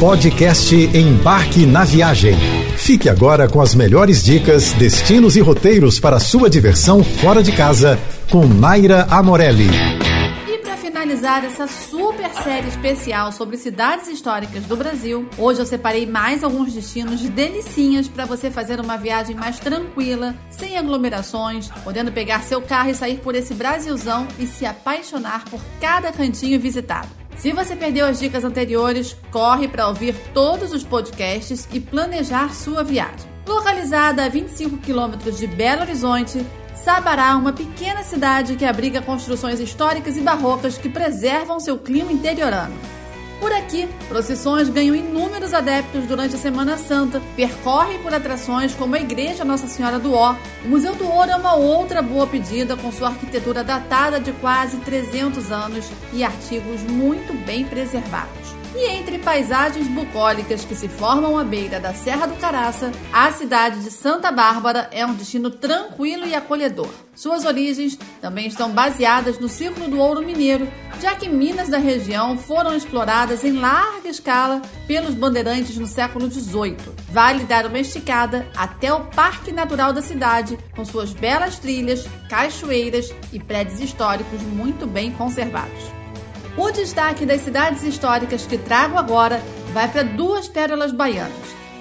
Podcast Embarque na Viagem. Fique agora com as melhores dicas, destinos e roteiros para sua diversão fora de casa com Naira Amorelli. E para finalizar essa super série especial sobre cidades históricas do Brasil, hoje eu separei mais alguns destinos de delicinhas para você fazer uma viagem mais tranquila, sem aglomerações, podendo pegar seu carro e sair por esse Brasilzão e se apaixonar por cada cantinho visitado. Se você perdeu as dicas anteriores, corre para ouvir todos os podcasts e planejar sua viagem. Localizada a 25 quilômetros de Belo Horizonte, Sabará é uma pequena cidade que abriga construções históricas e barrocas que preservam seu clima interiorano. Por aqui, procissões ganham inúmeros adeptos durante a Semana Santa, percorrem por atrações como a Igreja Nossa Senhora do Ó. O Museu do Ouro é uma outra boa pedida com sua arquitetura datada de quase 300 anos e artigos muito bem preservados. E entre paisagens bucólicas que se formam à beira da Serra do Caraça, a cidade de Santa Bárbara é um destino tranquilo e acolhedor. Suas origens também estão baseadas no ciclo do ouro mineiro, já que minas da região foram exploradas em larga escala pelos bandeirantes no século XVIII. Vale dar uma esticada até o Parque Natural da cidade, com suas belas trilhas, cachoeiras e prédios históricos muito bem conservados. O destaque das cidades históricas que trago agora vai para duas pérolas baianas.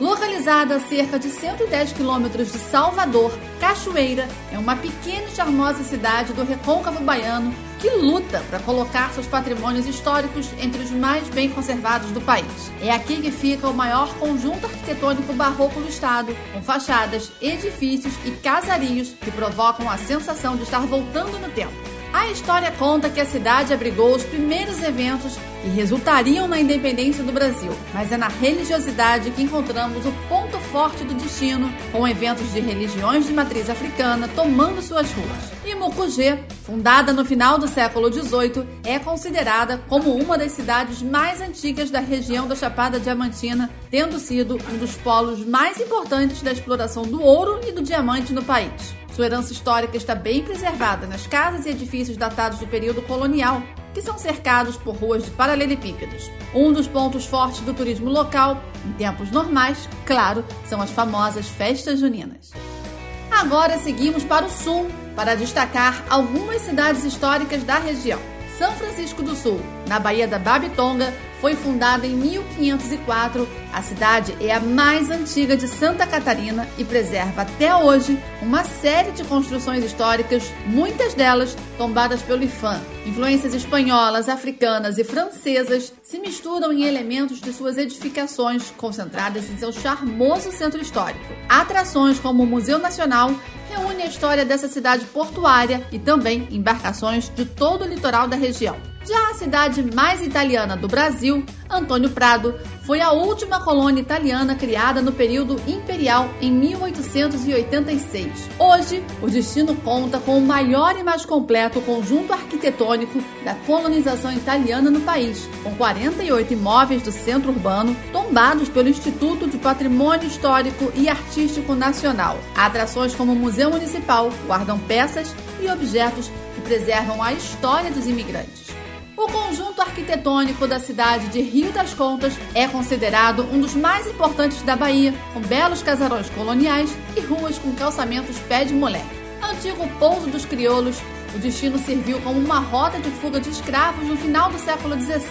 Localizada a cerca de 110 quilômetros de Salvador, Cachoeira é uma pequena e charmosa cidade do recôncavo baiano que luta para colocar seus patrimônios históricos entre os mais bem conservados do país. É aqui que fica o maior conjunto arquitetônico barroco do estado, com fachadas, edifícios e casarios que provocam a sensação de estar voltando no tempo. A história conta que a cidade abrigou os primeiros eventos que resultariam na independência do Brasil, mas é na religiosidade que encontramos o ponto forte do destino, com eventos de religiões de matriz africana tomando suas ruas. Mucugê, fundada no final do século XVIII, é considerada como uma das cidades mais antigas da região da Chapada Diamantina, tendo sido um dos polos mais importantes da exploração do ouro e do diamante no país. Sua herança histórica está bem preservada nas casas e edifícios datados do período colonial, que são cercados por ruas de paralelepípedos. Um dos pontos fortes do turismo local, em tempos normais, claro, são as famosas festas juninas. Agora seguimos para o sul para destacar algumas cidades históricas da região. São Francisco do Sul, na Baía da Babitonga, foi fundada em 1504. A cidade é a mais antiga de Santa Catarina e preserva até hoje uma série de construções históricas, muitas delas tombadas pelo IFAM. Influências espanholas, africanas e francesas se misturam em elementos de suas edificações, concentradas em seu charmoso centro histórico. Atrações como o Museu Nacional reúnem a história dessa cidade portuária e também embarcações de todo o litoral da região. Já a cidade mais italiana do Brasil, Antônio Prado, foi a última colônia italiana criada no período imperial em 1886. Hoje, o destino conta com o maior e mais completo conjunto arquitetônico da colonização italiana no país, com 48 imóveis do centro urbano tombados pelo Instituto de Patrimônio Histórico e Artístico Nacional. Atrações como o Museu Municipal guardam peças e objetos que preservam a história dos imigrantes. O conjunto arquitetônico da cidade de Rio das Contas é considerado um dos mais importantes da Bahia, com belos casarões coloniais e ruas com calçamentos pé de moleque. Antigo pouso dos crioulos, o destino serviu como uma rota de fuga de escravos no final do século XVII.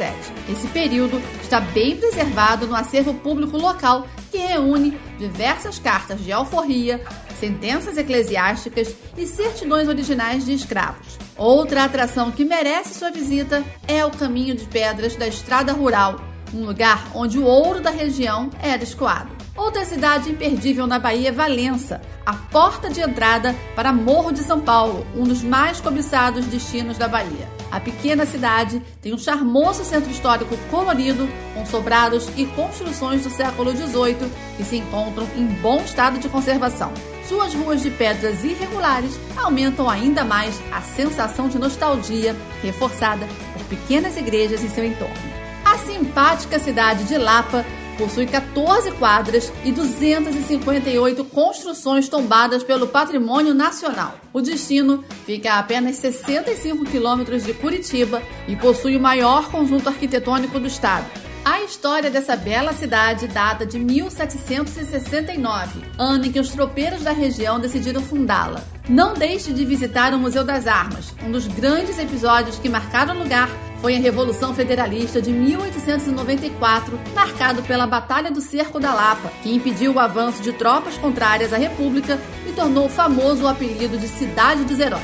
Esse período está bem preservado no acervo público local, reúne diversas cartas de alforria, sentenças eclesiásticas e certidões originais de escravos. Outra atração que merece sua visita é o Caminho de Pedras da Estrada Rural, um lugar onde o ouro da região era escoado. Outra cidade imperdível na Bahia é Valença, a porta de entrada para Morro de São Paulo, um dos mais cobiçados destinos da Bahia. A pequena cidade tem um charmoso centro histórico colorido, com sobrados e construções do século XVIII que se encontram em bom estado de conservação. Suas ruas de pedras irregulares aumentam ainda mais a sensação de nostalgia, reforçada por pequenas igrejas em seu entorno. A simpática cidade de Lapa possui 14 quadras e 258 construções tombadas pelo patrimônio nacional. O destino fica a apenas 65 quilômetros de Curitiba e possui o maior conjunto arquitetônico do estado. A história dessa bela cidade data de 1769, ano em que os tropeiros da região decidiram fundá-la. Não deixe de visitar o Museu das Armas. Um dos grandes episódios que marcaram o lugar foi a Revolução Federalista de 1894, marcado pela Batalha do Cerco da Lapa, que impediu o avanço de tropas contrárias à República e tornou famoso o apelido de Cidade dos Heróis.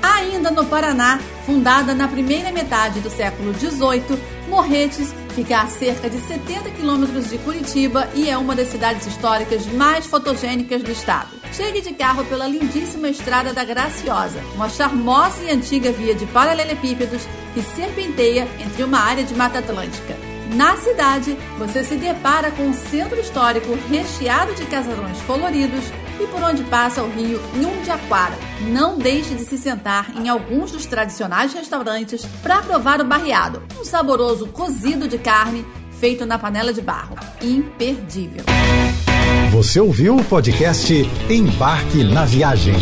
Ainda no Paraná, fundada na primeira metade do século XVIII, Morretes fica a cerca de 70 quilômetros de Curitiba e é uma das cidades históricas mais fotogênicas do estado. Chegue de carro pela lindíssima Estrada da Graciosa, uma charmosa e antiga via de paralelepípedos que serpenteia entre uma área de Mata Atlântica. Na cidade, você se depara com um centro histórico recheado de casarões coloridos e por onde passa o rio Nhundiaquara. Não deixe de se sentar em alguns dos tradicionais restaurantes para provar o barreado, um saboroso cozido de carne feito na panela de barro. Imperdível. Você ouviu o podcast Embarque na Viagem.